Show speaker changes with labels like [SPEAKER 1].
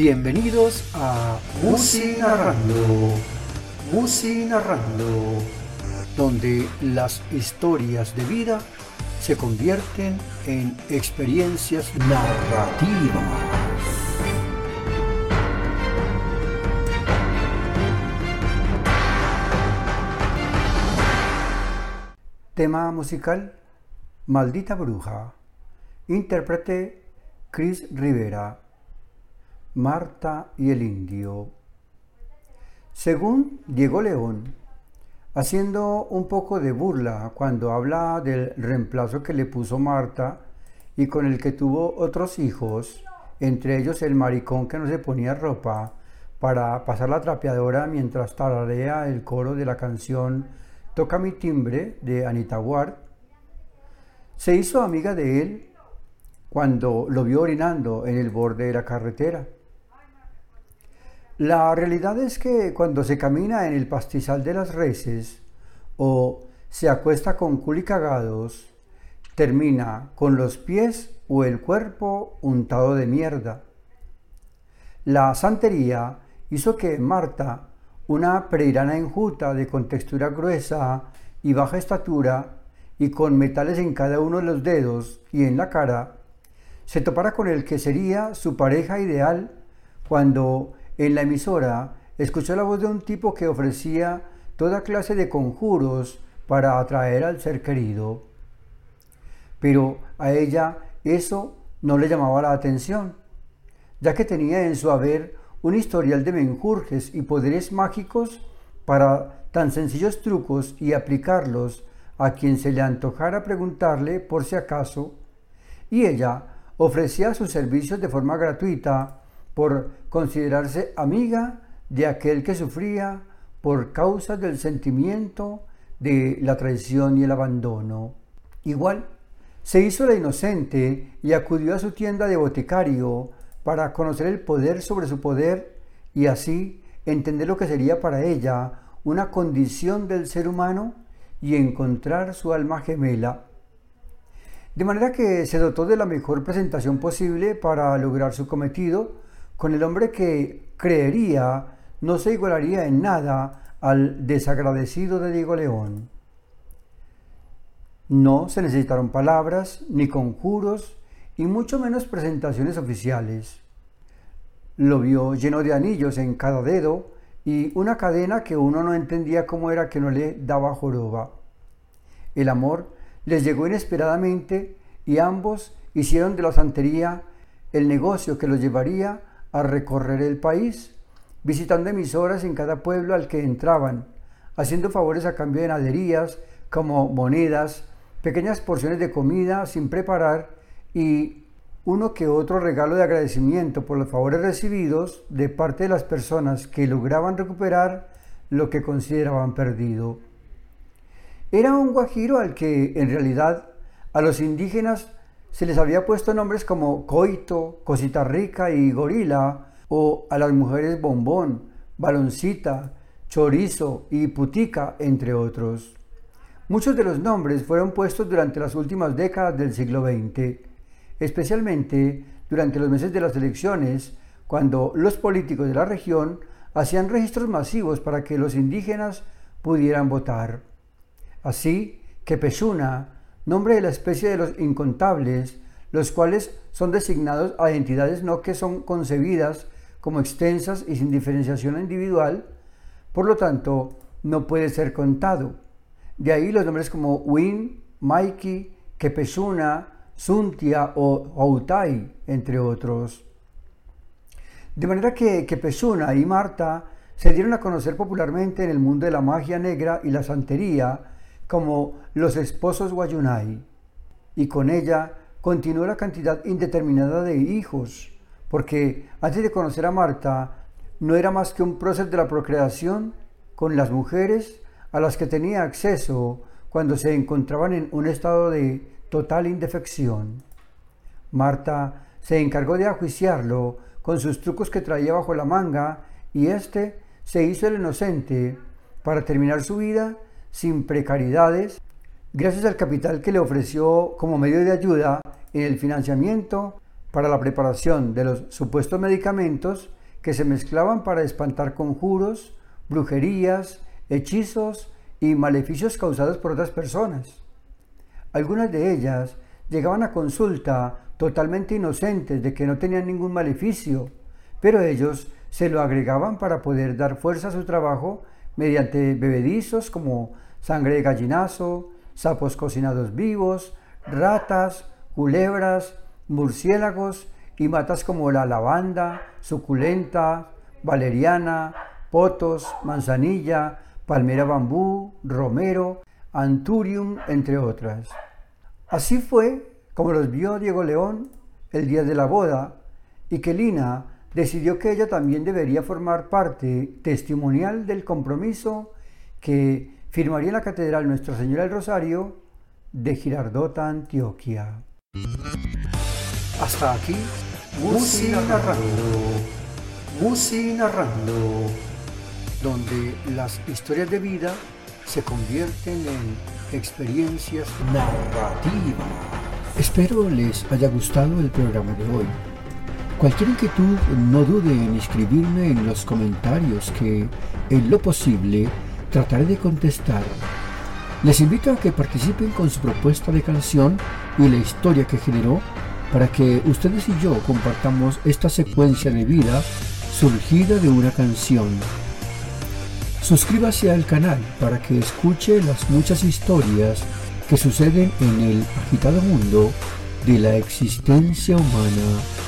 [SPEAKER 1] Bienvenidos a Musi Narrando, Musi Narrando, donde las historias de vida se convierten en experiencias narrativas. Tema musical Maldita Bruja. Intérprete Chris Rivera. Marta y el Indio. Según Diego León, haciendo un poco de burla cuando habla del reemplazo que le puso Marta y con el que tuvo otros hijos, entre ellos el maricón que no se ponía ropa para pasar la trapeadora mientras tararea el coro de la canción Toca mi timbre de Anita Ward, se hizo amiga de él cuando lo vio orinando en el borde de la carretera. La realidad es que cuando se camina en el pastizal de las reses o se acuesta con culicagados, termina con los pies o el cuerpo untado de mierda. La santería hizo que Marta, una pereirana enjuta de contextura gruesa y baja estatura y con metales en cada uno de los dedos y en la cara, se topara con el que sería su pareja ideal cuando en la emisora escuchó la voz de un tipo que ofrecía toda clase de conjuros para atraer al ser querido. Pero a ella eso no le llamaba la atención, ya que tenía en su haber un historial de menjurjes y poderes mágicos para tan sencillos trucos y aplicarlos a quien se le antojara preguntarle por si acaso, y ella ofrecía sus servicios de forma gratuita por considerarse amiga de aquel que sufría por causa del sentimiento de la traición y el abandono. Igual, se hizo la inocente y acudió a su tienda de boticario para conocer el poder sobre su poder y así entender lo que sería para ella una condición del ser humano y encontrar su alma gemela. De manera que se dotó de la mejor presentación posible para lograr su cometido, con el hombre que creería no se igualaría en nada al desagradecido de Diego León. No se necesitaron palabras, ni conjuros, y mucho menos presentaciones oficiales. Lo vio lleno de anillos en cada dedo y una cadena que uno no entendía cómo era que no le daba joroba. El amor les llegó inesperadamente y ambos hicieron de la santería el negocio que los llevaría a recorrer el país, visitando emisoras en cada pueblo al que entraban, haciendo favores a cambio de naderías como monedas, pequeñas porciones de comida sin preparar y uno que otro regalo de agradecimiento por los favores recibidos de parte de las personas que lograban recuperar lo que consideraban perdido. Era un guajiro al que en realidad a los indígenas se les había puesto nombres como Coito, Cosita Rica y Gorila, o a las mujeres Bombón, Baloncita, Chorizo y Putica, entre otros. Muchos de los nombres fueron puestos durante las últimas décadas del siglo XX, especialmente durante los meses de las elecciones, cuando los políticos de la región hacían registros masivos para que los indígenas pudieran votar. Así que Peshuna, nombre de la especie de los incontables, los cuales son designados a entidades no que son concebidas como extensas y sin diferenciación individual, por lo tanto, no puede ser contado. De ahí los nombres como Win, Mikey, Kepesuna, Suntia o Outai, entre otros. De manera que Kepesuna y Marta se dieron a conocer popularmente en el mundo de la magia negra y la santería como los esposos Guayunay, y con ella continuó la cantidad indeterminada de hijos, porque antes de conocer a Marta, no era más que un proceso de la procreación con las mujeres a las que tenía acceso cuando se encontraban en un estado de total indefección. Marta se encargó de ajuiciarlo con sus trucos que traía bajo la manga y éste se hizo el inocente para terminar su vida sin precariedades, gracias al capital que le ofreció como medio de ayuda en el financiamiento para la preparación de los supuestos medicamentos que se mezclaban para espantar conjuros, brujerías, hechizos y maleficios causados por otras personas. Algunas de ellas llegaban a consulta totalmente inocentes de que no tenían ningún maleficio, pero ellos se lo agregaban para poder dar fuerza a su trabajo mediante bebedizos como sangre de gallinazo, sapos cocinados vivos, ratas, culebras, murciélagos y matas como la lavanda, suculenta, valeriana, potos, manzanilla, palmera bambú, romero, anturium, entre otras. Así fue como los vio Diego León el día de la boda y que Lina decidió que ella también debería formar parte testimonial del compromiso que firmaría en la Catedral Nuestra Señora del Rosario de Girardota, Antioquia. Hasta aquí, Musi narrando, Musi narrando, donde las historias de vida se convierten en experiencias narrativas. Espero les haya gustado el programa de hoy. Cualquier inquietud no dude en escribirme en los comentarios que, en lo posible, trataré de contestar. Les invito a que participen con su propuesta de canción y la historia que generó para que ustedes y yo compartamos esta secuencia de vida surgida de una canción. Suscríbase al canal para que escuche las muchas historias que suceden en el agitado mundo de la existencia humana.